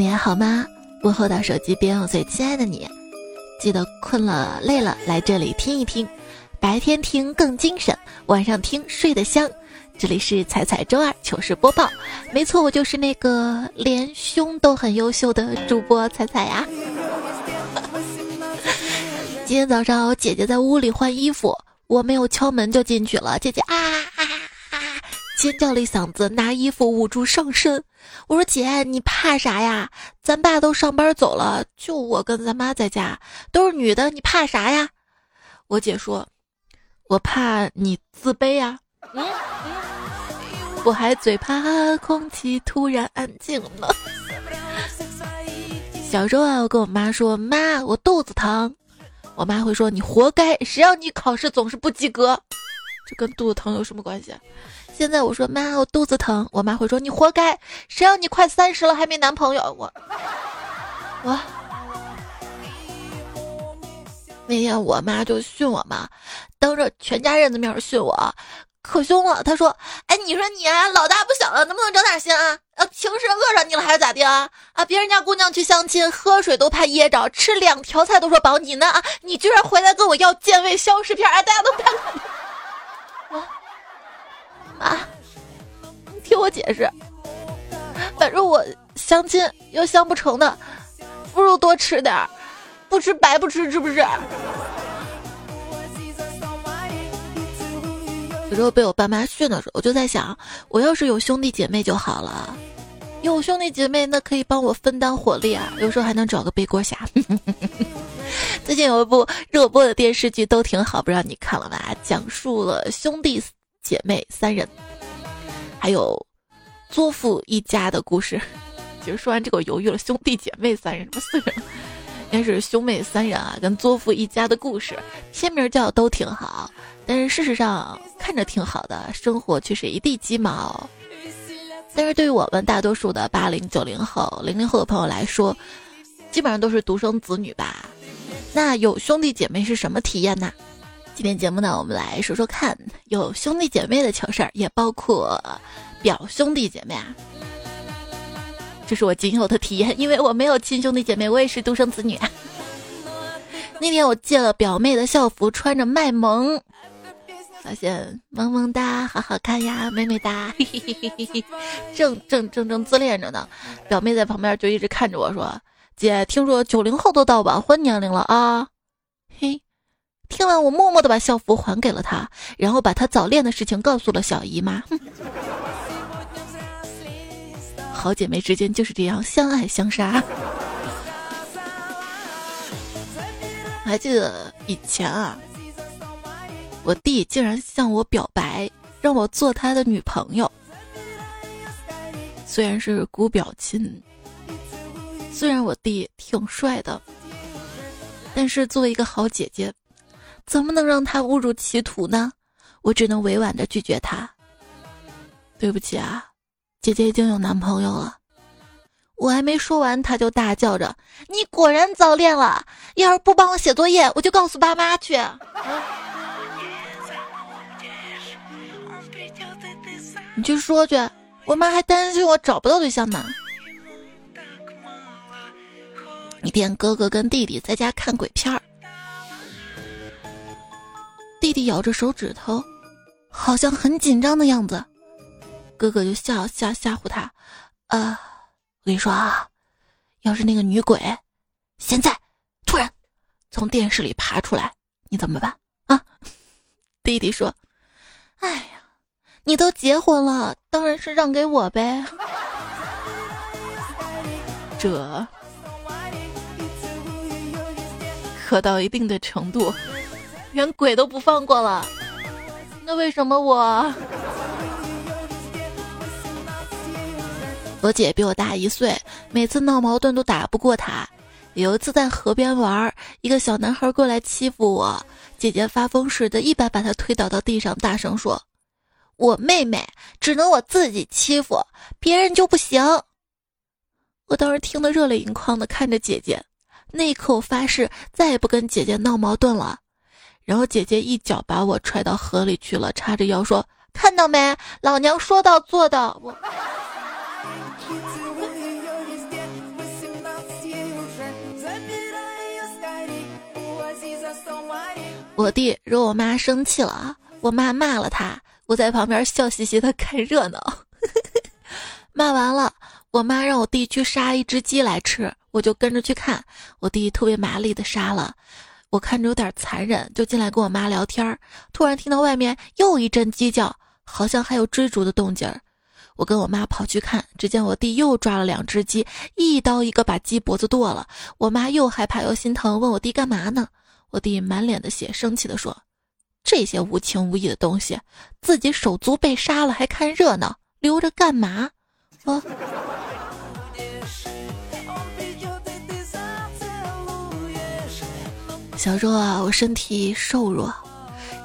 你还好吗？问候到手机边，我最亲爱的你，记得困了累了来这里听一听，白天听更精神，晚上听睡得香。这里是彩彩周二糗事播报，没错，我就是那个连胸都很优秀的主播彩彩呀。今天早上我姐姐在屋里换衣服，我没有敲门就进去了，姐姐啊！尖叫了一嗓子，拿衣服捂住上身。我说姐，你怕啥呀？咱爸都上班走了，就我跟咱妈在家，都是女的，你怕啥呀？我姐说，我怕你自卑呀。嗯。我还最怕空气突然安静了。小时候啊，我跟我妈说：“妈，我肚子疼。”我妈会说：“你活该，谁让你考试总是不及格？”这跟肚子疼有什么关系？现在我说：“妈，我肚子疼。”我妈会说：“你活该，谁让你快三十了还没男朋友？”我我那天我妈就训我嘛，当着全家人的面训我。可凶了！她说：“哎，你说你啊，老大不小了，能不能长点心啊？啊，平时饿着你了还是咋的啊？啊，别人家姑娘去相亲，喝水都怕噎着，吃两条菜都说饱，你呢啊？你居然回来跟我要健胃消食片！哎，大家都解释，反正我相亲又相不成的，不如多吃点不吃白不吃，是不是？”有时候被我爸妈训的时候，我就在想，我要是有兄弟姐妹就好了。有兄弟姐妹，那可以帮我分担火力啊，有时候还能找个背锅侠。最近有一部热播的电视剧都挺好，不知道你看了吧？讲述了兄弟姐妹三人，还有作父一家的故事。其实说完这个，我犹豫了，兄弟姐妹三人，什么四人？应该是兄妹三人啊，跟作父一家的故事。片名叫都挺好。但是事实上看着挺好的，生活却是一地鸡毛。但是对于我们大多数的八零九零后、零零后的朋友来说，基本上都是独生子女吧？那有兄弟姐妹是什么体验呢？今天节目呢，我们来说说看有兄弟姐妹的糗事儿，也包括表兄弟姐妹啊。这是我仅有的体验，因为我没有亲兄弟姐妹，我也是独生子女。那天我借了表妹的校服，穿着卖萌。发现萌萌哒，好好看呀，美美哒，嘿嘿嘿嘿，正正正正自恋着呢。表妹在旁边就一直看着我说：“姐，听说九零后都到晚婚年龄了啊？”嘿，听完我默默的把校服还给了她，然后把她早恋的事情告诉了小姨妈。哼好姐妹之间就是这样相爱相杀。还记得以前啊。我弟竟然向我表白，让我做他的女朋友。虽然是姑表亲，虽然我弟挺帅的，但是作为一个好姐姐，怎么能让他误入歧途呢？我只能委婉的拒绝他。对不起啊，姐姐已经有男朋友了。我还没说完，他就大叫着：“你果然早恋了！要是不帮我写作业，我就告诉爸妈去。”你去说去，我妈还担心我找不到对象呢。一天，哥哥跟弟弟在家看鬼片儿，弟弟咬着手指头，好像很紧张的样子。哥哥就笑吓吓唬他：“啊，我跟你说啊，要是那个女鬼现在突然从电视里爬出来，你怎么办啊？” 弟弟说：“哎呀。”你都结婚了，当然是让给我呗。这可到一定的程度，连鬼都不放过了。那为什么我？我姐比我大一岁，每次闹矛盾都打不过她。有一次在河边玩，一个小男孩过来欺负我，姐姐发疯似的，一把把他推倒到地上，大声说。我妹妹只能我自己欺负，别人就不行。我当时听得热泪盈眶的看着姐姐，那一刻我发誓再也不跟姐姐闹矛盾了。然后姐姐一脚把我踹到河里去了，叉着腰说：“看到没，老娘说到做到。”我我弟惹我妈生气了，我妈骂了他，我在旁边笑嘻嘻的看热闹。骂完了，我妈让我弟去杀一只鸡来吃，我就跟着去看。我弟特别麻利的杀了，我看着有点残忍，就进来跟我妈聊天。突然听到外面又一阵鸡叫，好像还有追逐的动静儿。我跟我妈跑去看，只见我弟又抓了两只鸡，一刀一个把鸡脖子剁了。我妈又害怕又心疼，问我弟干嘛呢？我弟满脸的血，生气地说：“这些无情无义的东西，自己手足被杀了还看热闹，留着干嘛？”啊！小时候啊，我身体瘦弱，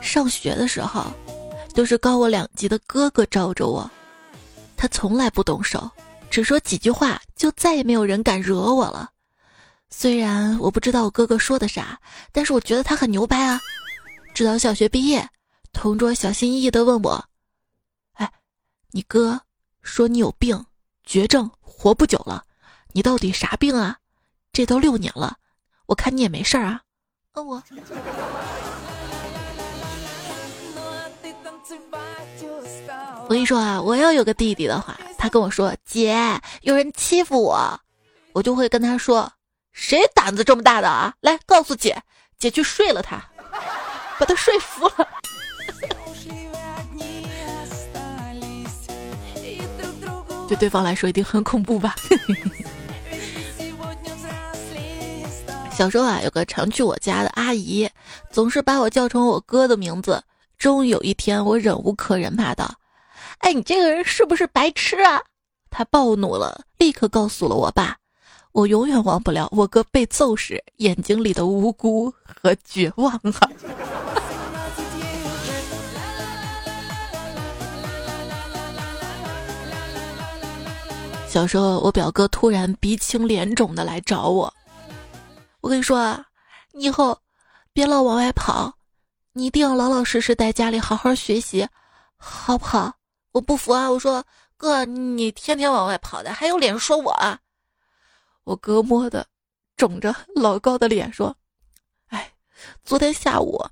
上学的时候，都是高我两级的哥哥罩着我。他从来不动手，只说几句话，就再也没有人敢惹我了。虽然我不知道我哥哥说的啥，但是我觉得他很牛掰啊！直到小学毕业，同桌小心翼翼地问我：“哎，你哥说你有病，绝症，活不久了，你到底啥病啊？这都六年了，我看你也没事儿啊。”嗯，我。我跟你说啊，我要有个弟弟的话，他跟我说：“姐，有人欺负我。”我就会跟他说：“谁胆子这么大的啊？来告诉姐，姐去睡了他，把他睡服了。”对对方来说一定很恐怖吧？小时候啊，有个常去我家的阿姨，总是把我叫成我哥的名字。终于有一天，我忍无可忍，骂道。哎，你这个人是不是白痴啊？他暴怒了，立刻告诉了我爸。我永远忘不了我哥被揍时眼睛里的无辜和绝望啊！小时候，我表哥突然鼻青脸肿的来找我。我跟你说啊，你以后别老往外跑，你一定要老老实实在家里好好学习，好不好？我不服啊！我说哥，你天天往外跑的，还有脸说我？啊？我哥摸的肿着老高的脸说：“哎，昨天下午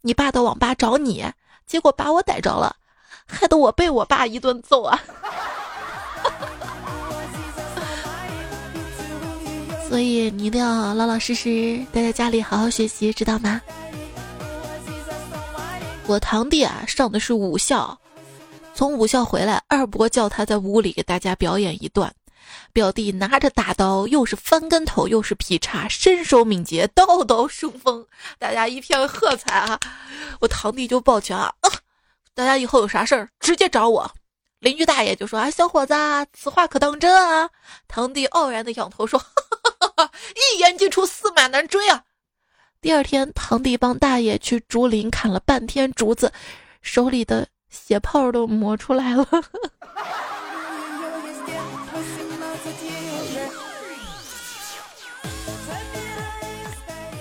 你爸到网吧找你，结果把我逮着了，害得我被我爸一顿揍啊！” 所以你一定要老老实实待在家里好好学习，知道吗？我堂弟啊，上的是武校。从武校回来，二伯叫他在屋里给大家表演一段。表弟拿着大刀，又是翻跟头，又是劈叉，身手敏捷，刀刀生风，大家一片喝彩啊！我堂弟就抱拳啊，大家以后有啥事儿直接找我。邻居大爷就说啊，小伙子，此话可当真啊？堂弟傲然的仰头说，哈哈哈哈一言既出，驷马难追啊！第二天，堂弟帮大爷去竹林砍了半天竹子，手里的。血泡都磨出来了。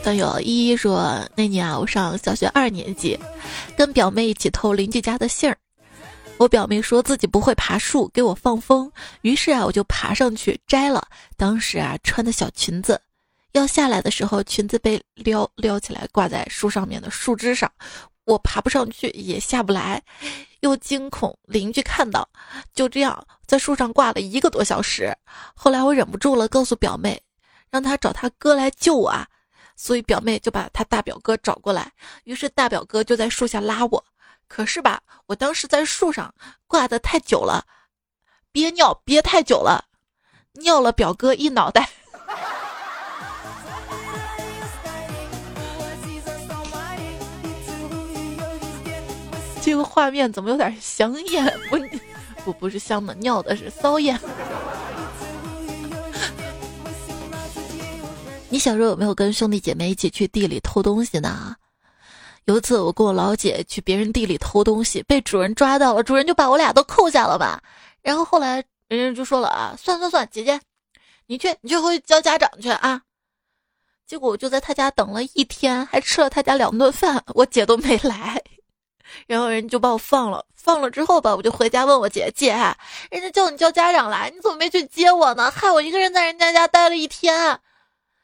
段友依依说：“那年啊，我上小学二年级，跟表妹一起偷邻居家的杏儿。我表妹说自己不会爬树，给我放风。于是啊，我就爬上去摘了。当时啊，穿的小裙子，要下来的时候，裙子被撩撩起来，挂在树上面的树枝上。”我爬不上去，也下不来，又惊恐邻居看到，就这样在树上挂了一个多小时。后来我忍不住了，告诉表妹，让她找她哥来救我啊。所以表妹就把她大表哥找过来，于是大表哥就在树下拉我。可是吧，我当时在树上挂的太久了，憋尿憋太久了，尿了表哥一脑袋。这个画面怎么有点香艳？不不不是香的，尿的是骚艳。你小时候有没有跟兄弟姐妹一起去地里偷东西呢？有一次我跟我老姐去别人地里偷东西，被主人抓到了，主人就把我俩都扣下了吧。然后后来人家就说了啊，算算算，姐姐，你去你去回去叫家长去啊。结果我就在他家等了一天，还吃了他家两顿饭，我姐都没来。然后人就把我放了，放了之后吧，我就回家问我姐姐，人家叫你叫家长来，你怎么没去接我呢？害我一个人在人家家待了一天。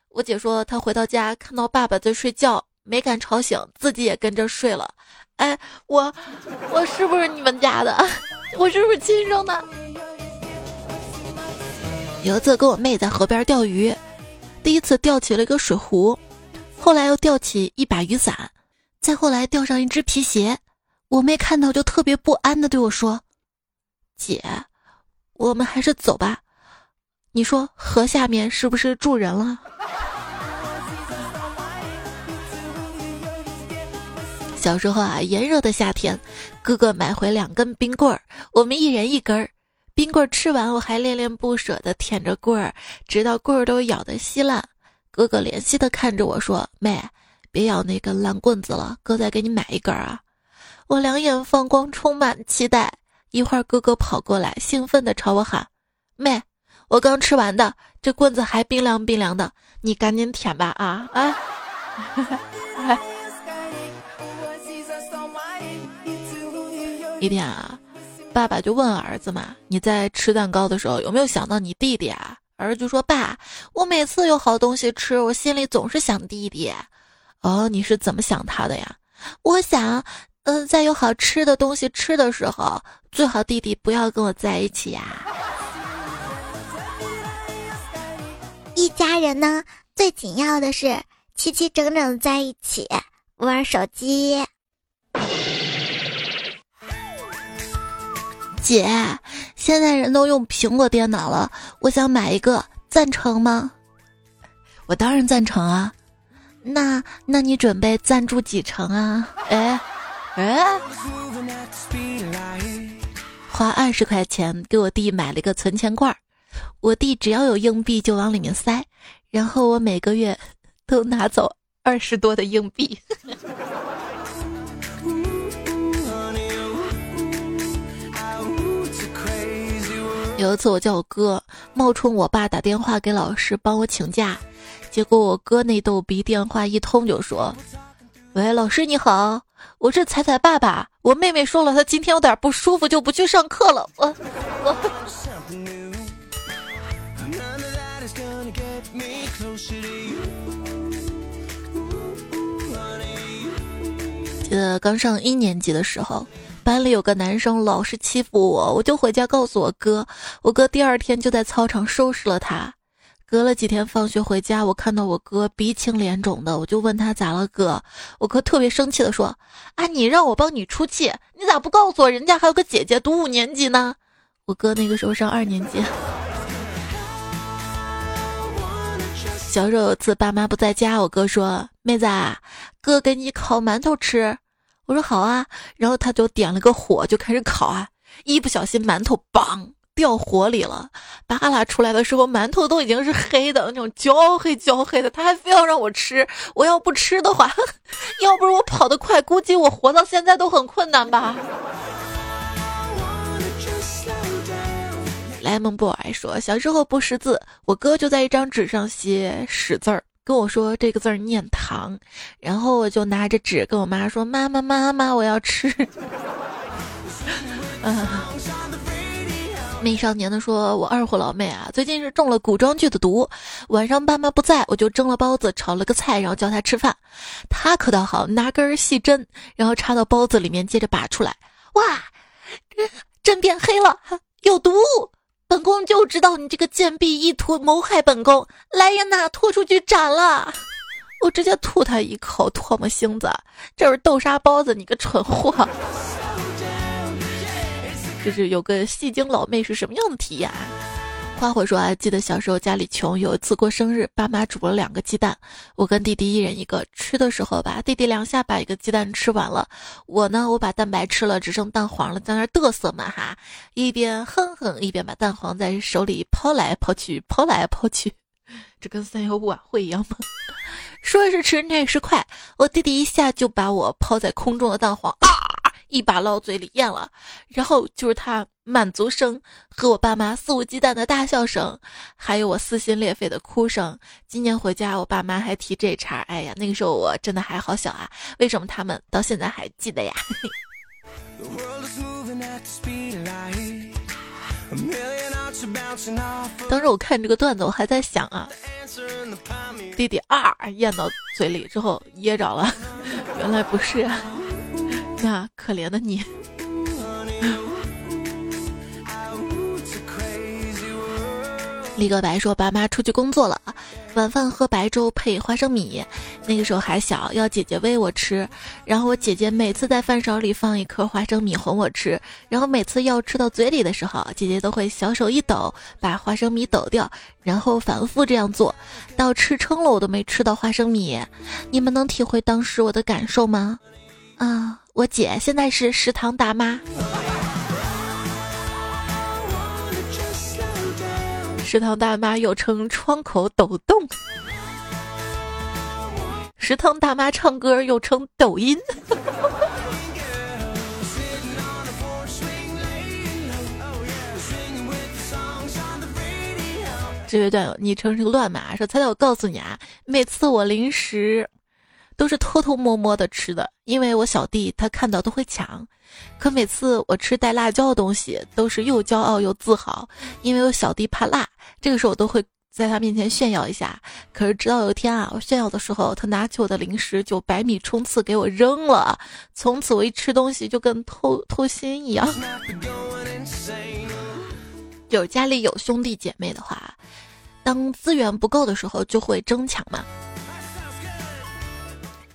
我姐说她回到家看到爸爸在睡觉，没敢吵醒，自己也跟着睡了。哎，我我是不是你们家的？我是不是亲生的？有一次跟我妹在河边钓鱼，第一次钓起了一个水壶，后来又钓起一把雨伞，再后来钓上一只皮鞋。我妹看到就特别不安的对我说：“姐，我们还是走吧。你说河下面是不是住人了？”小时候啊，炎热的夏天，哥哥买回两根冰棍儿，我们一人一根儿。冰棍儿吃完，我还恋恋不舍地舔着棍儿，直到棍儿都咬得稀烂。哥哥怜惜地看着我说：“妹，别咬那根烂棍子了，哥再给你买一根啊。”我两眼放光，充满期待。一会儿，哥哥跑过来，兴奋地朝我喊：“妹，我刚吃完的，这棍子还冰凉冰凉的，你赶紧舔吧！”啊啊！一天啊。爸爸就问儿子嘛：“你在吃蛋糕的时候有没有想到你弟弟啊？”儿子就说：“爸，我每次有好东西吃，我心里总是想弟弟。”哦，你是怎么想他的呀？我想，嗯，在有好吃的东西吃的时候，最好弟弟不要跟我在一起呀。一家人呢，最紧要的是齐齐整整在一起玩手机。姐，现在人都用苹果电脑了，我想买一个，赞成吗？我当然赞成啊。那那你准备赞助几成啊？哎哎，花二十块钱给我弟买了一个存钱罐儿，我弟只要有硬币就往里面塞，然后我每个月都拿走二十多的硬币。有一次，我叫我哥冒充我爸打电话给老师帮我请假，结果我哥那逗逼电话一通就说：“喂，老师你好，我是彩彩爸爸，我妹妹说了她今天有点不舒服，就不去上课了。”我我。记得刚上一年级的时候。班里有个男生老是欺负我，我就回家告诉我哥。我哥第二天就在操场收拾了他。隔了几天放学回家，我看到我哥鼻青脸肿的，我就问他咋了哥。我哥特别生气的说：“啊，你让我帮你出气，你咋不告诉我人家还有个姐姐读五年级呢？”我哥那个时候上二年级。小时候有次爸妈不在家，我哥说：“妹子，啊哥给你烤馒头吃。”我说好啊，然后他就点了个火，就开始烤啊。一不小心馒头嘣掉火里了，扒拉出来的时候，馒头都已经是黑的那种焦黑焦黑的。他还非要让我吃，我要不吃的话，要不是我跑得快，估计我活到现在都很困难吧。莱蒙 boy 说，小时候不识字，我哥就在一张纸上写屎字儿。跟我说这个字儿念糖，然后我就拿着纸跟我妈说：“妈妈妈妈，我要吃。”嗯，美少年的说：“我二货老妹啊，最近是中了古装剧的毒，晚上爸妈不在，我就蒸了包子，炒了个菜，然后叫他吃饭。他可倒好，拿根细针，然后插到包子里面，接着拔出来，哇，针变黑了，有毒。”本宫就知道你这个贱婢意图谋害本宫，来人呐，拖出去斩了！我直接吐他一口唾沫星子，这是豆沙包子，你个蠢货！就是有个戏精老妹是什么样的体验？花火说啊，记得小时候家里穷，有一次过生日，爸妈煮了两个鸡蛋，我跟弟弟一人一个。吃的时候吧，弟弟两下把一个鸡蛋吃完了，我呢，我把蛋白吃了，只剩蛋黄了，在那嘚瑟嘛哈，一边哼哼，一边把蛋黄在手里抛来抛去，抛来抛去，这跟三幺五晚会一样吗？说是迟，那是快，我弟弟一下就把我抛在空中的蛋黄啊！一把捞嘴里咽了，然后就是他满足声和我爸妈肆无忌惮的大笑声，还有我撕心裂肺的哭声。今年回家，我爸妈还提这茬，哎呀，那个时候我真的还好小啊，为什么他们到现在还记得呀？当时我看这个段子，我还在想啊，弟弟啊咽到嘴里之后噎着了，原来不是啊，那，可怜的你。李个白说：“爸妈出去工作了，晚饭喝白粥配花生米。那个时候还小，要姐姐喂我吃。然后我姐姐每次在饭勺里放一颗花生米哄我吃。然后每次要吃到嘴里的时候，姐姐都会小手一抖，把花生米抖掉。然后反复这样做，到吃撑了我都没吃到花生米。你们能体会当时我的感受吗？啊，我姐现在是食堂大妈。”食堂大妈又称窗口抖动，食堂大妈唱歌又称抖音。这位段友昵称是个乱码，说猜猜我告诉你啊，每次我临时。都是偷偷摸摸的吃的，因为我小弟他看到都会抢。可每次我吃带辣椒的东西，都是又骄傲又自豪，因为我小弟怕辣。这个时候我都会在他面前炫耀一下。可是直到有一天啊，我炫耀的时候，他拿起我的零食就百米冲刺给我扔了。从此我一吃东西就跟偷偷心一样。就是家里有兄弟姐妹的话，当资源不够的时候，就会争抢嘛。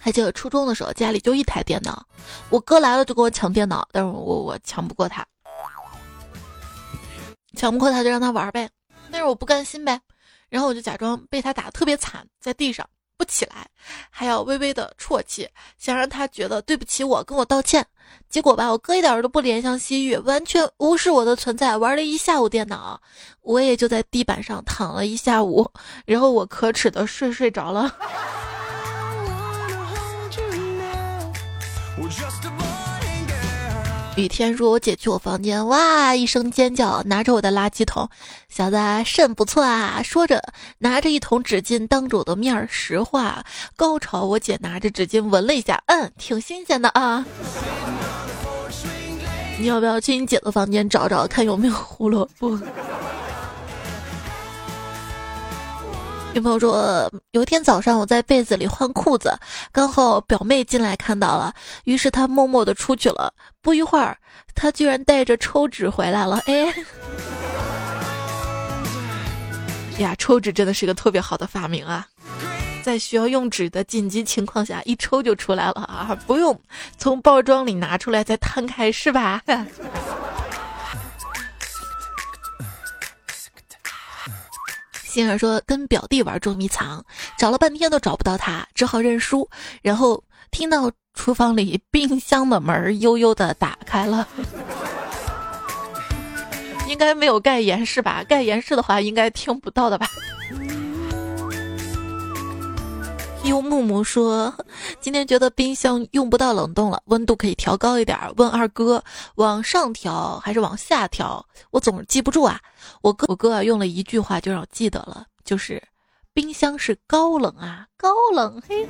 还记得初中的时候，家里就一台电脑，我哥来了就跟我抢电脑，但是我我抢不过他，抢不过他就让他玩呗，但是我不甘心呗，然后我就假装被他打特别惨，在地上不起来，还要微微的啜泣，想让他觉得对不起我，跟我道歉。结果吧，我哥一点都不怜香惜玉，完全无视我的存在，玩了一下午电脑，我也就在地板上躺了一下午，然后我可耻的睡睡着了。雨天说：“我姐去我房间，哇一声尖叫，拿着我的垃圾桶，小子肾不错啊。”说着，拿着一桶纸巾当着我的面儿实话。高潮，我姐拿着纸巾闻了一下，嗯，挺新鲜的啊。你要不要去你姐的房间找找，看有没有胡萝卜？女朋友说，有一天早上我在被子里换裤子，刚好表妹进来看到了，于是她默默的出去了。不一会儿，她居然带着抽纸回来了。哎，呀，抽纸真的是个特别好的发明啊，在需要用纸的紧急情况下，一抽就出来了啊，不用从包装里拿出来再摊开，是吧？先生说跟表弟玩捉迷藏，找了半天都找不到他，只好认输。然后听到厨房里冰箱的门悠悠的打开了，应该没有盖严实吧？盖严实的话，应该听不到的吧？优木木说：“今天觉得冰箱用不到冷冻了，温度可以调高一点。问二哥，往上调还是往下调？我总记不住啊。我哥我哥啊，用了一句话就让我记得了，就是冰箱是高冷啊，高冷。嘿。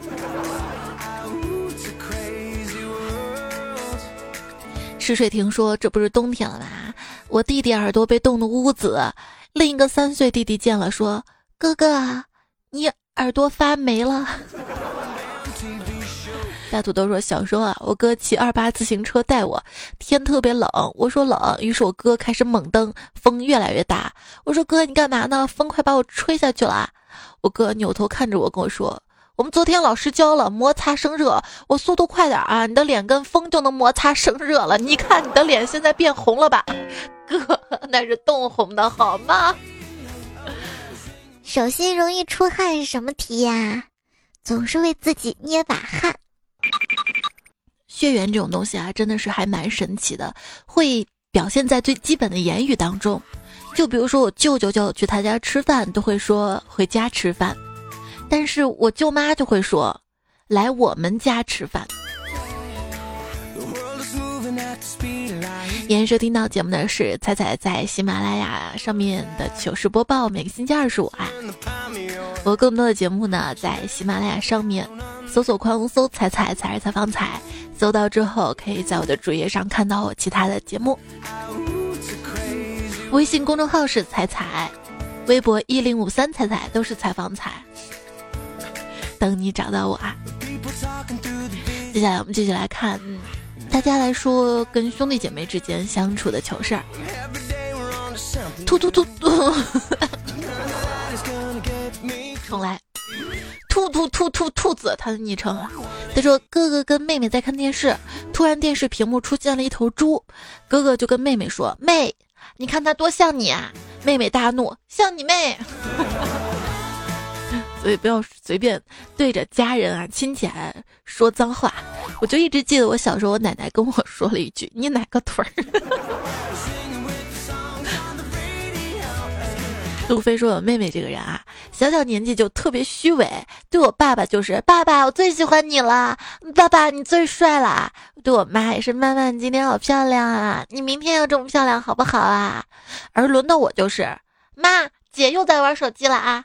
池水亭说：这不是冬天了吗？我弟弟耳朵被冻得乌紫。另一个三岁弟弟见了说：哥哥，你。”耳朵发霉了。大土豆说：“小时候啊，我哥骑二八自行车带我，天特别冷，我说冷，于是我哥开始猛蹬，风越来越大。我说哥，你干嘛呢？风快把我吹下去了。我哥扭头看着我，跟我说：我们昨天老师教了摩擦生热，我速度快点啊，你的脸跟风就能摩擦生热了。你看你的脸现在变红了吧？哥，那是冻红的好吗？”手心容易出汗是什么题呀？总是为自己捏把汗。血缘这种东西啊，真的是还蛮神奇的，会表现在最基本的言语当中。就比如说我舅舅叫我去他家吃饭，都会说回家吃饭，但是我舅妈就会说来我们家吃饭。今您收听到节目的是彩彩在喜马拉雅上面的糗事播报，每个星期二十五啊。我更多的节目呢，在喜马拉雅上面搜索框搜“彩彩彩是采访彩”，搜到之后可以在我的主页上看到我其他的节目。微信公众号是彩彩，微博一零五三彩彩都是采访彩。等你找到我啊！接下来我们继续来看，大家来说跟兄弟姐妹之间相处的糗事儿。突突突突，重来。兔兔兔兔兔子，他的昵称。他说：“哥哥跟妹妹在看电视，突然电视屏幕出现了一头猪，哥哥就跟妹妹说：‘妹，你看它多像你啊！’妹妹大怒：‘像你妹！’所以不要随便对着家人啊、亲戚啊说脏话。我就一直记得我小时候，我奶奶跟我说了一句：‘你哪个腿儿？’”路飞说：“我妹妹这个人啊，小小年纪就特别虚伪。对我爸爸就是爸爸，我最喜欢你了，爸爸你最帅了。对我妈也是，妈妈你今天好漂亮啊，你明天要这么漂亮好不好啊？而轮到我就是，妈，姐又在玩手机了啊。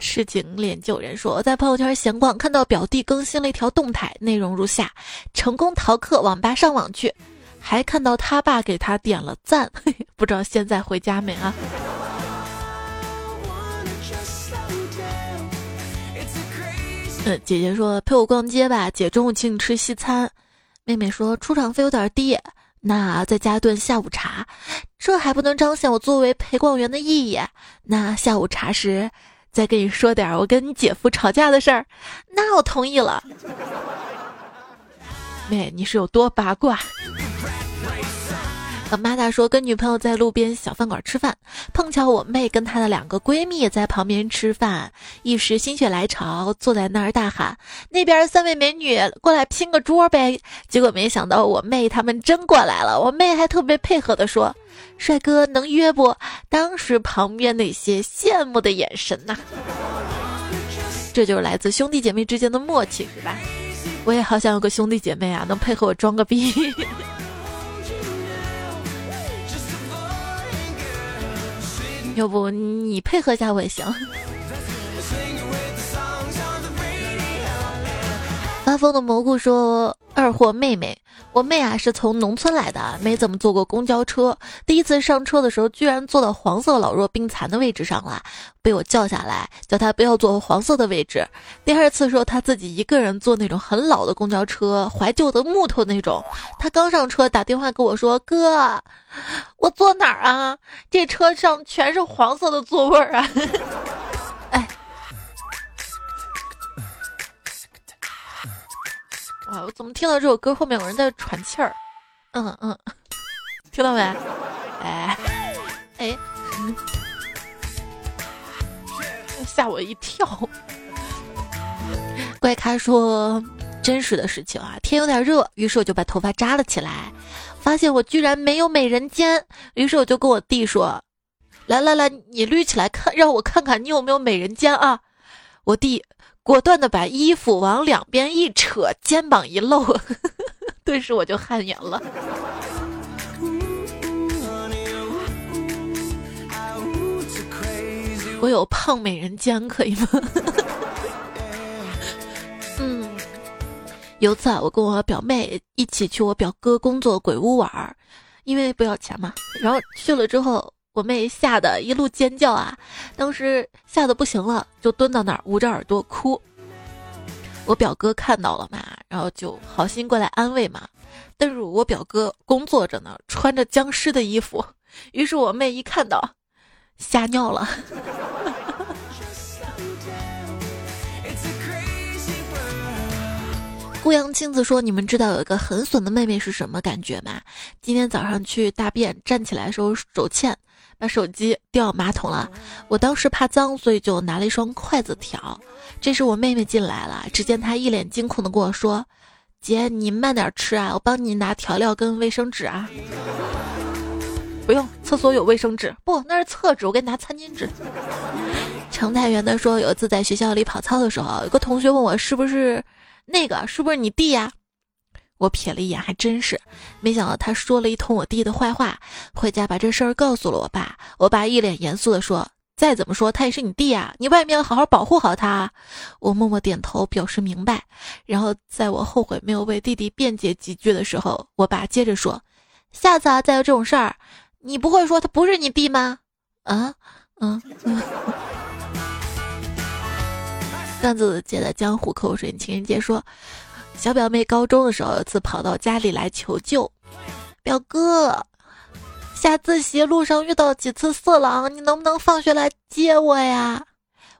市井脸旧人说：“我在朋友圈闲逛，看到表弟更新了一条动态，内容如下：成功逃课，网吧上网去，还看到他爸给他点了赞，嘿不知道现在回家没啊？”姐姐说陪我逛街吧，姐中午请你吃西餐。妹妹说出场费有点低，那再加顿下午茶，这还不能彰显我作为陪逛员的意义？那下午茶时再跟你说点我跟你姐夫吵架的事儿，那我同意了。妹，你是有多八卦？和妈大说，跟女朋友在路边小饭馆吃饭，碰巧我妹跟她的两个闺蜜也在旁边吃饭，一时心血来潮，坐在那儿大喊：“那边三位美女过来拼个桌呗！”结果没想到我妹她们真过来了，我妹还特别配合的说：“帅哥能约不？”当时旁边那些羡慕的眼神呐，这就是来自兄弟姐妹之间的默契，是吧？我也好想有个兄弟姐妹啊，能配合我装个逼。要不你配合一下我也行。发疯的蘑菇说：“二货妹妹，我妹啊是从农村来的，没怎么坐过公交车。第一次上车的时候，居然坐到黄色老弱病残的位置上了，被我叫下来，叫她不要坐黄色的位置。第二次说她自己一个人坐那种很老的公交车，怀旧的木头那种。她刚上车，打电话跟我说：哥，我坐哪儿啊？这车上全是黄色的座位啊！”哇！我怎么听到这首歌后面有人在喘气儿？嗯嗯，听到没？哎哎，吓我一跳！怪咖说真实的事情啊，天有点热，于是我就把头发扎了起来，发现我居然没有美人尖，于是我就跟我弟说：“来来来，你捋起来看，让我看看你有没有美人尖啊！”我弟。果断的把衣服往两边一扯，肩膀一露，顿时我就汗颜了。我有胖美人肩，可以吗？嗯，有次啊，我跟我表妹一起去我表哥工作鬼屋玩儿，因为不要钱嘛。然后去了之后。我妹吓得一路尖叫啊！当时吓得不行了，就蹲到那儿捂着耳朵哭。我表哥看到了嘛，然后就好心过来安慰嘛。但是我表哥工作着呢，穿着僵尸的衣服，于是我妹一看到，吓尿了。顾阳亲自说：“你们知道有一个很损的妹妹是什么感觉吗？今天早上去大便，站起来的时候手欠。”把手机掉马桶了，我当时怕脏，所以就拿了一双筷子挑。这时我妹妹进来了，只见她一脸惊恐的跟我说：“姐，你慢点吃啊，我帮你拿调料跟卫生纸啊。”不用，厕所有卫生纸。不，那是厕纸，我给你拿餐巾纸。程太原的说，有一次在学校里跑操的时候，有个同学问我是不是那个，是不是你弟呀？我瞥了一眼，还真是。没想到他说了一通我弟的坏话，回家把这事儿告诉了我爸。我爸一脸严肃地说：“再怎么说他也是你弟啊，你外面要好好保护好他。”我默默点头表示明白。然后在我后悔没有为弟弟辩解几句的时候，我爸接着说：“下次啊，再有这种事儿，你不会说他不是你弟吗？”啊，嗯嗯。段子姐的江湖口水情人节说。小表妹高中的时候，有次跑到家里来求救，表哥，下自习路上遇到几次色狼，你能不能放学来接我呀？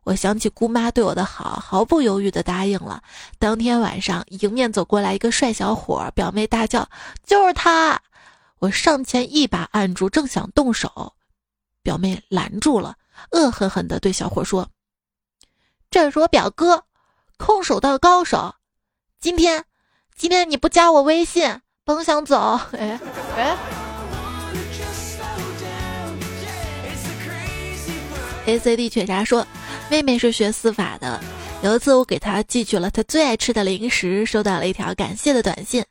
我想起姑妈对我的好，毫不犹豫的答应了。当天晚上，迎面走过来一个帅小伙，表妹大叫：“就是他！”我上前一把按住，正想动手，表妹拦住了，恶狠狠地对小伙说：“这是我表哥，空手道高手。”今天，今天你不加我微信，甭想走。哎 哎，A C D 犬茶说，妹妹是学司法的，有一次我给她寄去了她最爱吃的零食，收到了一条感谢的短信：“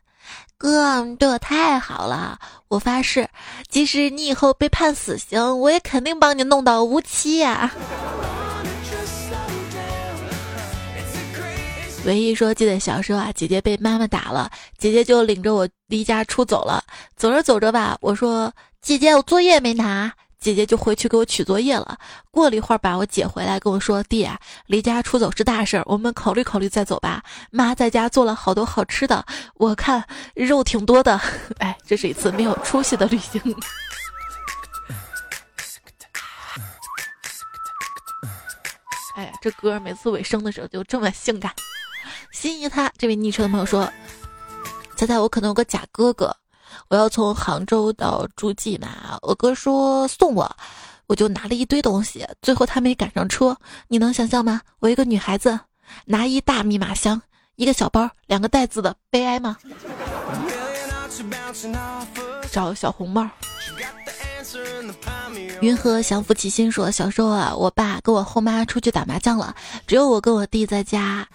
哥，你对我太好了，我发誓，即使你以后被判死刑，我也肯定帮你弄到无期呀。”唯一说，记得小时候啊，姐姐被妈妈打了，姐姐就领着我离家出走了。走着走着吧，我说：“姐姐，我作业没拿。”姐姐就回去给我取作业了。过了一会儿吧，我姐回来跟我说：“弟啊，离家出走是大事儿，我们考虑考虑再走吧。”妈在家做了好多好吃的，我看肉挺多的。哎，这是一次没有出息的旅行。哎，这歌每次尾声的时候就这么性感。心仪他这位昵称的朋友说：“猜猜我可能有个假哥哥，我要从杭州到诸暨嘛。我哥说送我，我就拿了一堆东西，最后他没赶上车。你能想象吗？我一个女孩子拿一大密码箱，一个小包，两个袋子的，悲哀吗？找小红帽。”云和降服其心说：“小时候啊，我爸跟我后妈出去打麻将了，只有我跟我弟在家。”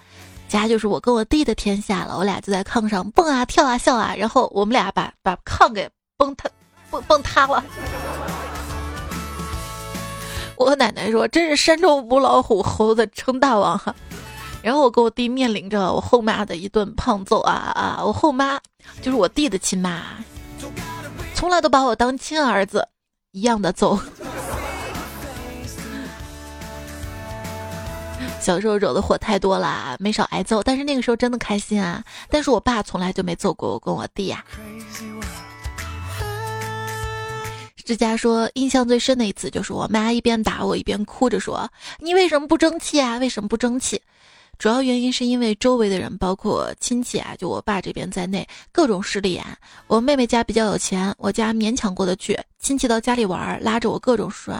家就是我跟我弟的天下了，我俩就在炕上蹦啊跳啊笑啊，然后我们俩把把炕给崩塌，崩崩塌了。我奶奶说：“真是山中无老虎，猴子称大王。”哈，然后我跟我弟面临着我后妈的一顿胖揍啊啊！我后妈就是我弟的亲妈，从来都把我当亲儿子一样的揍。小时候惹的祸太多了，没少挨揍，但是那个时候真的开心啊！但是我爸从来就没揍过我跟我弟呀。之家说，印象最深的一次就是我妈一边打我一边哭着说：“你为什么不争气啊？为什么不争气？”主要原因是因为周围的人，包括亲戚啊，就我爸这边在内，各种势利眼。我妹妹家比较有钱，我家勉强过得去。亲戚到家里玩，拉着我各种说。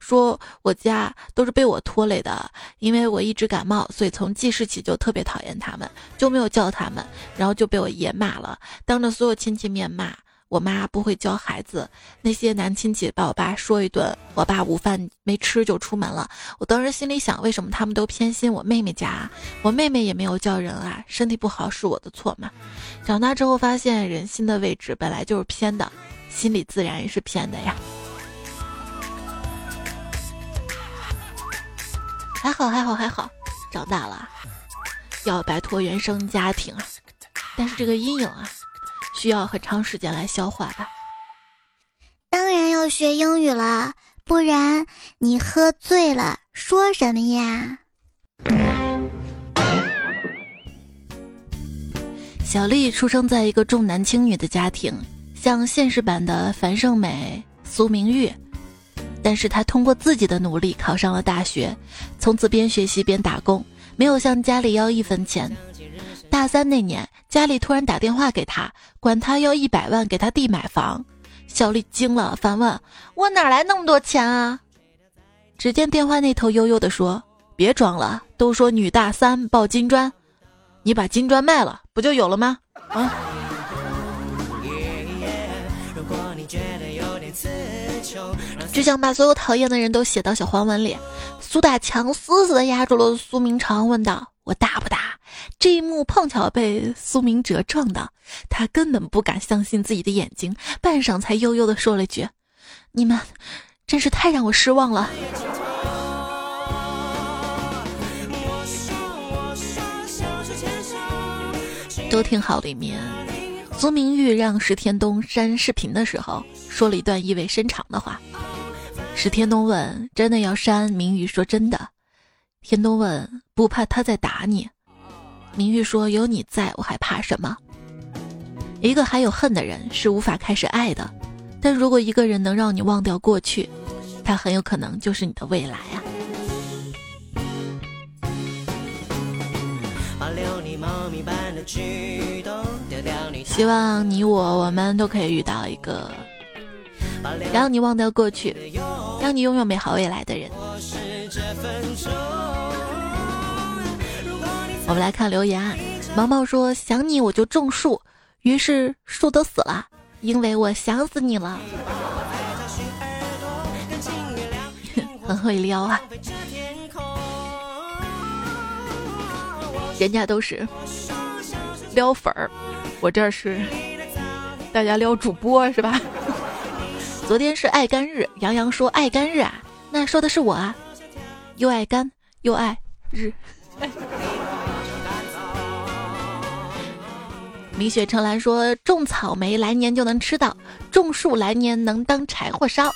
说我家都是被我拖累的，因为我一直感冒，所以从记事起就特别讨厌他们，就没有叫他们，然后就被我爷骂了，当着所有亲戚面骂我妈不会教孩子。那些男亲戚把我爸说一顿，我爸午饭没吃就出门了。我当时心里想，为什么他们都偏心我妹妹家？我妹妹也没有叫人啊，身体不好是我的错吗？长大之后发现，人心的位置本来就是偏的，心里自然也是偏的呀。还好还好还好，长大了，要摆脱原生家庭啊，但是这个阴影啊，需要很长时间来消化吧。当然要学英语了，不然你喝醉了说什么呀？小丽出生在一个重男轻女的家庭，像现实版的樊胜美、苏明玉。但是她通过自己的努力考上了大学，从此边学习边打工，没有向家里要一分钱。大三那年，家里突然打电话给他，管他要一百万给他弟买房。小丽惊了，反问：“我哪来那么多钱啊？”只见电话那头悠悠地说：“别装了，都说女大三抱金砖，你把金砖卖了，不就有了吗？”啊。只想把所有讨厌的人都写到小黄文里。苏大强死死地压住了苏明成，问道：“我打不打？”这一幕碰巧被苏明哲撞到，他根本不敢相信自己的眼睛，半晌才悠悠地说了句：“你们真是太让我失望了。”都挺好。里面，苏明玉让石天东删视频的时候，说了一段意味深长的话。石天东问：“真的要删？”明玉说：“真的。”天东问：“不怕他在打你？”明玉说：“有你在，我还怕什么？”一个还有恨的人是无法开始爱的，但如果一个人能让你忘掉过去，他很有可能就是你的未来啊。希望你我我们都可以遇到一个让你忘掉过去，让你拥有美好未来的人。我们来看留言，毛毛说想你我就种树，于是树都死了，因为我想死你了。很会撩啊，人家都是撩粉儿，我这是大家撩主播是吧？昨天是爱干日，杨洋说爱干日啊，那说的是我啊，又爱干又爱日。米雪成兰说：“种草莓来年就能吃到，种树来年能当柴火烧。”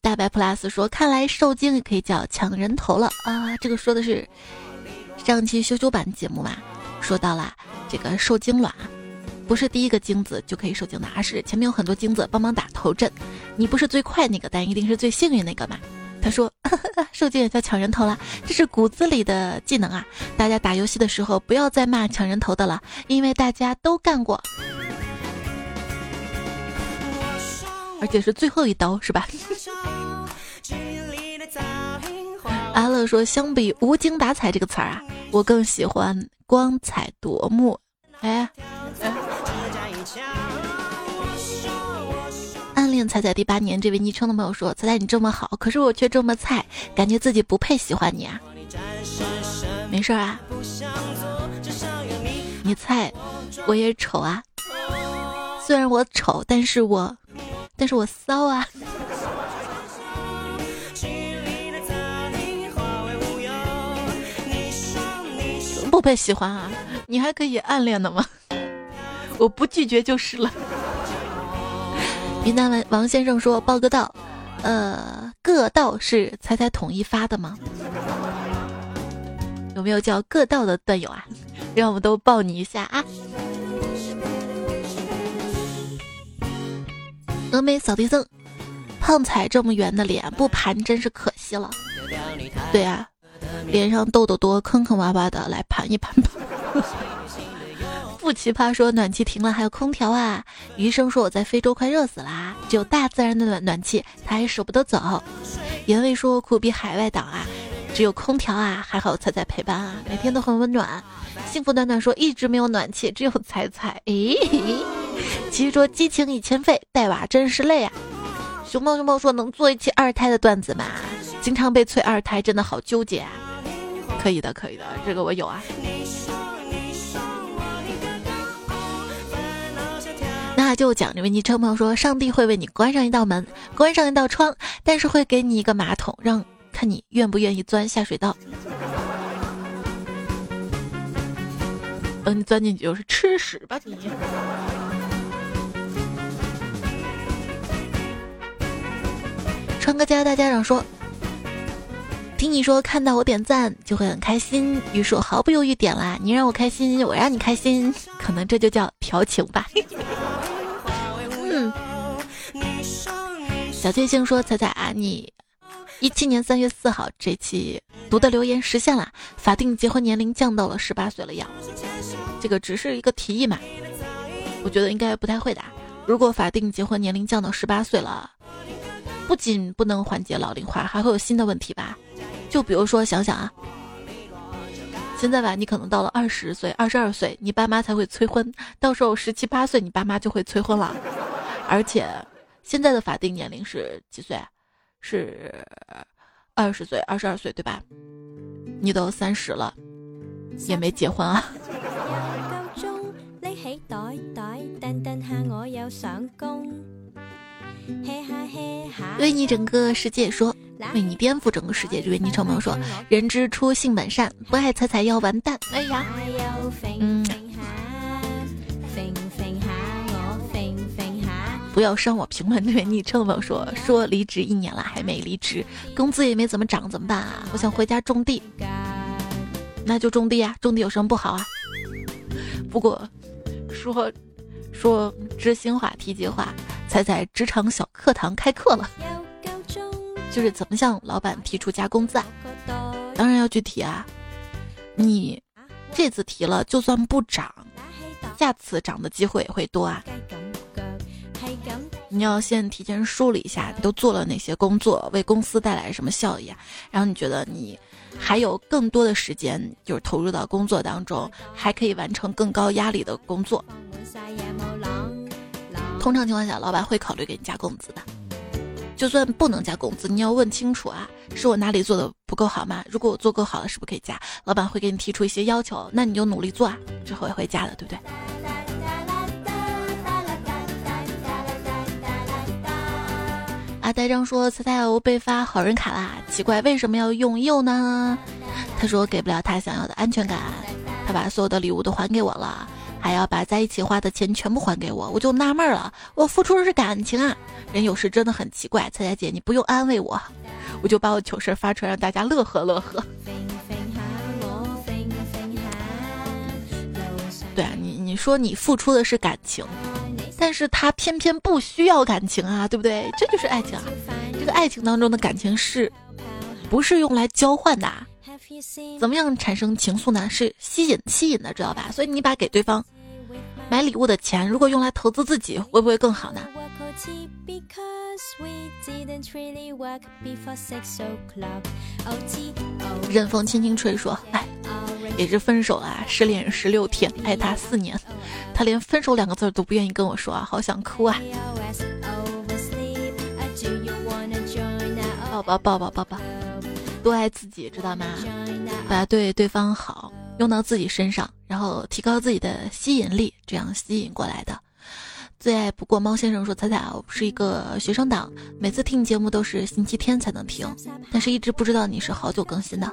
大白 plus 说：“看来受精也可以叫抢人头了啊！”这个说的是上期羞羞版节目嘛？说到了这个受精卵，不是第一个精子就可以受精的，而是前面有很多精子帮忙打头阵，你不是最快那个，但一定是最幸运那个嘛？他说：“受精也叫抢人头了，这是骨子里的技能啊！大家打游戏的时候不要再骂抢人头的了，因为大家都干过，而且是最后一刀，是吧？” 阿乐说：“相比无精打采这个词儿啊，我更喜欢光彩夺目。”哎。暗恋彩彩第八年，这位昵称的朋友说：“彩彩你这么好，可是我却这么菜，感觉自己不配喜欢你啊。”没事啊，你菜，我也丑啊。虽然我丑，但是我，但是我骚啊。不配喜欢啊？你还可以暗恋的吗？我不拒绝就是了。云南王王先生说：“报个到，呃，各道是猜猜统一发的吗？有没有叫各道的段友啊？让我们都抱你一下啊！”峨眉扫地僧，胖彩这么圆的脸不盘真是可惜了。对啊，脸上痘痘多，坑坑洼洼的，来盘一盘吧。不奇葩说暖气停了还有空调啊！余生说我在非洲快热死啦，只有大自然的暖暖气，他还舍不得走。言卫说苦逼海外党啊，只有空调啊，还好彩彩陪伴啊，每天都很温暖。幸福暖暖说一直没有暖气，只有彩彩。咦，其实说激情已欠费，带娃真是累啊。熊猫熊猫说能做一期二胎的段子吗？经常被催二胎，真的好纠结啊。可以的，可以的，这个我有啊。那就讲这位昵称朋友说，上帝会为你关上一道门，关上一道窗，但是会给你一个马桶，让看你愿不愿意钻下水道。等你钻进去就是吃屎吧你！川哥家大家长说，听你说看到我点赞就会很开心，于是我毫不犹豫点啦。你让我开心，我让你开心，可能这就叫调情吧。小确幸说：“彩彩啊，你一七年三月四号这期读的留言实现了，法定结婚年龄降到了十八岁了要。这个只是一个提议嘛，我觉得应该不太会的。如果法定结婚年龄降到十八岁了，不仅不能缓解老龄化，还会有新的问题吧？就比如说，想想啊，现在吧，你可能到了二十岁、二十二岁，你爸妈才会催婚，到时候十七八岁，你爸妈就会催婚了，而且。”现在的法定年龄是几岁？是二十岁，二十二岁对吧？你都三十了，也没结婚啊。为你整个世界说，为你颠覆整个世界。这位昵称朋友说，人之初性本善，不爱彩彩要完蛋。哎呀，嗯，不要删我评论。这位昵称朋友说，说离职一年了还没离职，工资也没怎么涨，怎么办啊？我想回家种地，那就种地啊，种地有什么不好啊？不过，说说知心话，提及话。彩彩职场小课堂开课了，就是怎么向老板提出加工资啊？当然要具体啊！你这次提了，就算不涨，下次涨的机会也会多啊！你要先提前梳理一下，你都做了哪些工作，为公司带来什么效益啊？然后你觉得你还有更多的时间，就是投入到工作当中，还可以完成更高压力的工作。通常情况下，老板会考虑给你加工资的。就算不能加工资，你要问清楚啊，是我哪里做的不够好吗？如果我做够好了，是不是可以加？老板会给你提出一些要求，那你就努力做啊，之后也会加的，对不对？阿呆张说：“猜猜我被发好人卡啦，奇怪为什么要用右呢？”他说：“给不了他想要的安全感，他把所有的礼物都还给我了。”还要把在一起花的钱全部还给我，我就纳闷了。我付出的是感情啊，人有时真的很奇怪。彩彩姐，你不用安慰我，我就把我糗事发出来，让大家乐呵乐呵。对啊，你你说你付出的是感情，但是他偏偏不需要感情啊，对不对？这就是爱情啊。这个爱情当中的感情是，不是用来交换的？怎么样产生情愫呢？是吸引吸引的，知道吧？所以你把给对方买礼物的钱，如果用来投资自己，会不会更好呢？任风轻轻吹说：“哎，也是分手啊，失恋十六天，爱他四年，他连分手两个字都不愿意跟我说啊，好想哭啊！”抱抱抱抱抱抱。多爱自己，知道吗？把对对方好用到自己身上，然后提高自己的吸引力，这样吸引过来的。最爱不过猫先生说：“彩彩，我是一个学生党，每次听节目都是星期天才能听，但是一直不知道你是好久更新的。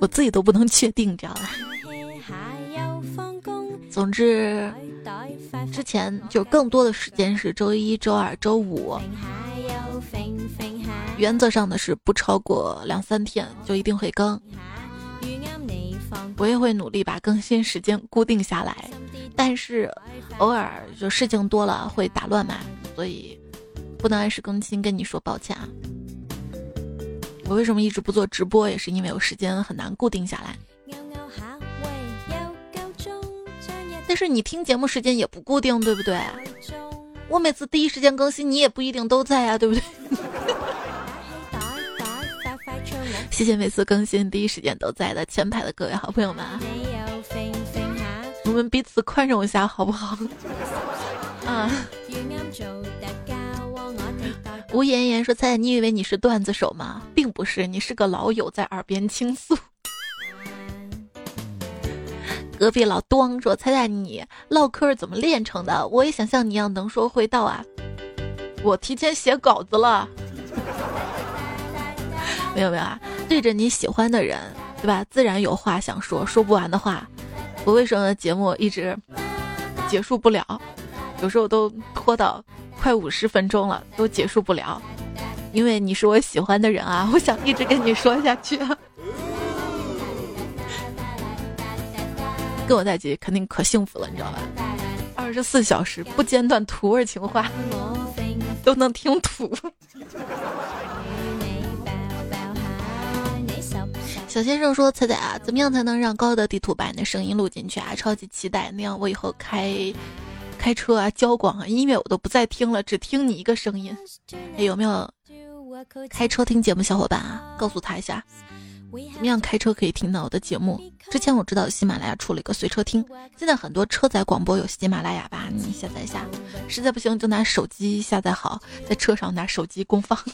我自己都不能确定，你知道吧？总之，之前就更多的时间是周一周二周五。”原则上的是不超过两三天就一定会更，我也会努力把更新时间固定下来，但是偶尔就事情多了会打乱嘛，所以不能按时更新，跟你说抱歉啊。我为什么一直不做直播，也是因为我时间很难固定下来。但是你听节目时间也不固定，对不对？我每次第一时间更新，你也不一定都在啊，对不对？谢谢每次更新第一时间都在的前排的各位好朋友们，我们彼此宽容一下好不好？啊！吴妍妍说：“猜猜你以为你是段子手吗？并不是，你是个老友在耳边倾诉。”隔壁老东说：“猜猜你唠嗑是怎么练成的？我也想像你一样能说会道啊！我提前写稿子了。”没有没有啊。对着你喜欢的人，对吧？自然有话想说，说不完的话。我为什么节目一直结束不了？有时候都拖到快五十分钟了，都结束不了。因为你是我喜欢的人啊，我想一直跟你说下去。跟我在一起肯定可幸福了，你知道吧？二十四小时不间断土味情话，都能听土。小先生说：“彩彩啊，怎么样才能让高德地图把你的声音录进去啊？超级期待，那样我以后开开车啊、交广啊、音乐我都不再听了，只听你一个声音。哎，有没有开车听节目小伙伴啊？告诉他一下，怎么样开车可以听到我的节目？之前我知道喜马拉雅出了一个随车听，现在很多车载广播有喜马拉雅吧？你下载一下，实在不行就拿手机下载好，在车上拿手机公放。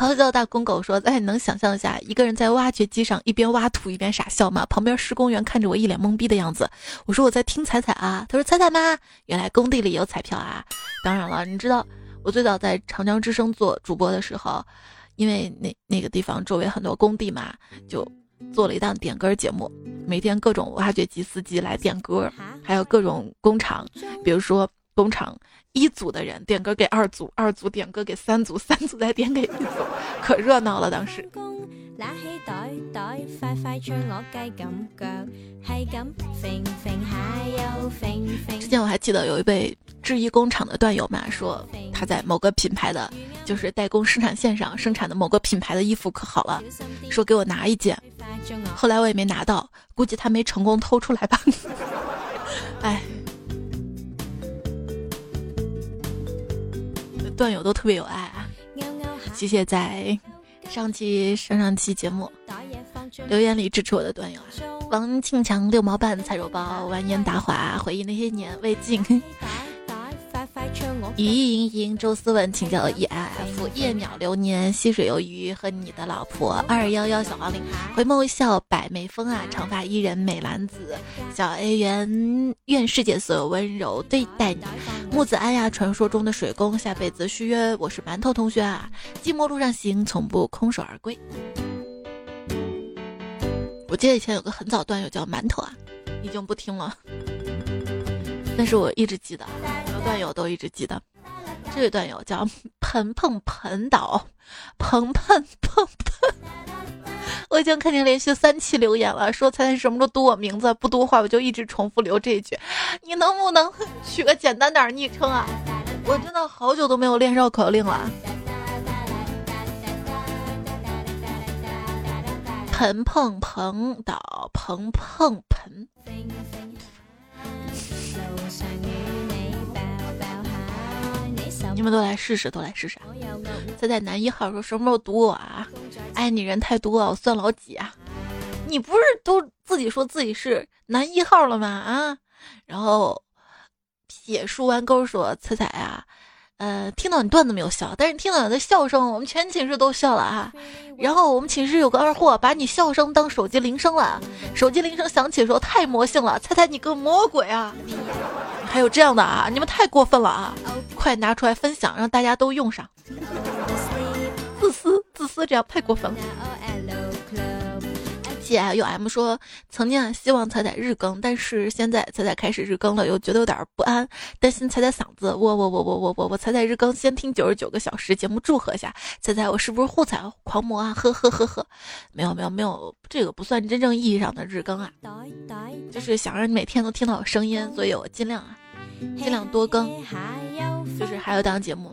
咆哮大公狗说：“哎，你能想象一下一个人在挖掘机上一边挖土一边傻笑吗？旁边施工员看着我一脸懵逼的样子。我说我在听彩彩啊，他说彩彩吗？原来工地里有彩票啊！当然了，你知道我最早在长江之声做主播的时候，因为那那个地方周围很多工地嘛，就做了一档点歌节目，每天各种挖掘机司机来点歌，还有各种工厂，比如说工厂。”一组的人点歌给二组，二组点歌给三组，三组再点给一组，可热闹了。当时，之前我还记得有一位制衣工厂的段友嘛，说他在某个品牌的，就是代工生产线上生产的某个品牌的衣服可好了，说给我拿一件，后来我也没拿到，估计他没成功偷出来吧。段友都特别有爱啊！谢谢在上期、上上期节目留言里支持我的段友啊，王庆强六毛半菜肉包完颜达华回忆那些年未尽。雨意盈盈，周思文，请叫 E F，夜鸟流年，溪水游鱼和你的老婆二幺幺小黄鹂，回眸一笑百媚风啊，长发伊人美男子，小 A 圆，愿世界所有温柔对待你，木子安呀，传说中的水工，下辈子续约，我是馒头同学啊，寂寞路上行，从不空手而归。我记得以前有个很早段友叫馒头啊，已经不听了，但是我一直记得。段友都一直记得，这位段友叫盆碰盆岛，盆盆碰碰。我已经看见连续三期留言了，说猜猜什么时候读我名字，不读话我就一直重复留这一句。你能不能取个简单点昵称啊？我真的好久都没有练绕口令了。盆碰盆岛，盆碰盆。你们都来试试，都来试试。再在男一号说什么时候堵我啊？爱你人太多，我算老几啊？你不是都自己说自己是男一号了吗？啊？然后撇竖弯钩说彩彩啊。呃，听到你段子没有笑，但是听到你的笑声，我们全寝室都笑了啊。然后我们寝室有个二货，把你笑声当手机铃声了，手机铃声响起的时候太魔性了，猜猜你个魔鬼啊！还有这样的啊，你们太过分了啊！快拿出来分享，让大家都用上。自私，自私，这样太过分了。有 M 说，曾经啊希望彩彩日更，但是现在彩彩开始日更了，又觉得有点不安，担心彩彩嗓子。我我我我我我我彩彩日更，先听九十九个小时节目，祝贺一下彩彩，我是不是护彩狂魔啊？呵呵呵呵，没有没有没有，这个不算真正意义上的日更啊，就是想让你每天都听到我声音，所以我尽量啊，尽量多更，就是还有档节目，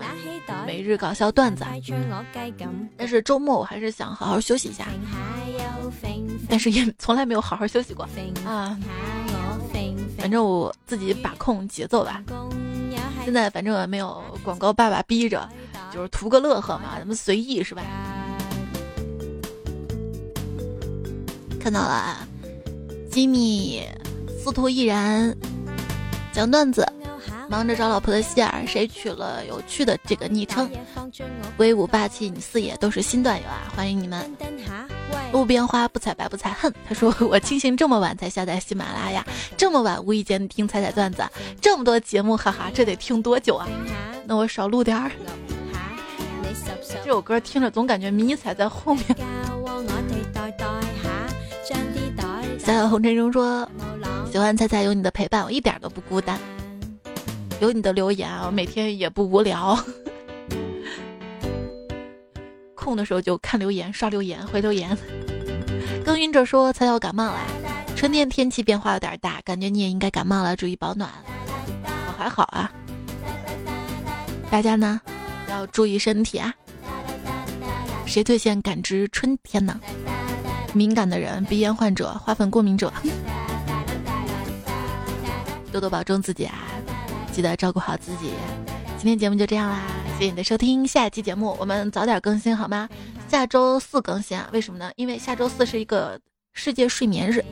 每日搞笑段子，但是周末我还是想好好休息一下。但是也从来没有好好休息过啊！反正我自己把控节奏吧。现在反正没有广告爸爸逼着，就是图个乐呵嘛，咱们随意是吧？看到了，吉米，司徒毅然讲段子，忙着找老婆的希尔，谁取了有趣的这个昵称？威武霸气，你四爷都是新段友啊，欢迎你们！路边花不采白不采，恨。他说我清醒这么晚才下载喜马拉雅，这么晚无意间听彩彩段子，这么多节目，哈哈，这得听多久啊？那我少录点儿。这首歌听着总感觉迷彩在后面。小小 红尘中说喜欢彩彩有你的陪伴，我一点都不孤单。有你的留言，我每天也不无聊。空的时候就看留言、刷留言、回留言。耕耘者说：“才要感冒了，春天天气变化有点大，感觉你也应该感冒了，注意保暖。”我还好啊，大家呢要注意身体啊。谁最先感知春天呢？敏感的人、鼻炎患者、花粉过敏者，多多保重自己啊！记得照顾好自己。今天节目就这样啦，谢谢你的收听，下一期节目我们早点更新好吗？下周四更新啊？为什么呢？因为下周四是一个世界睡眠日，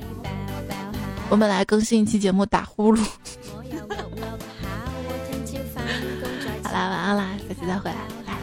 我们来更新一期节目打呼噜。好啦，晚安啦，下期再回来，拜。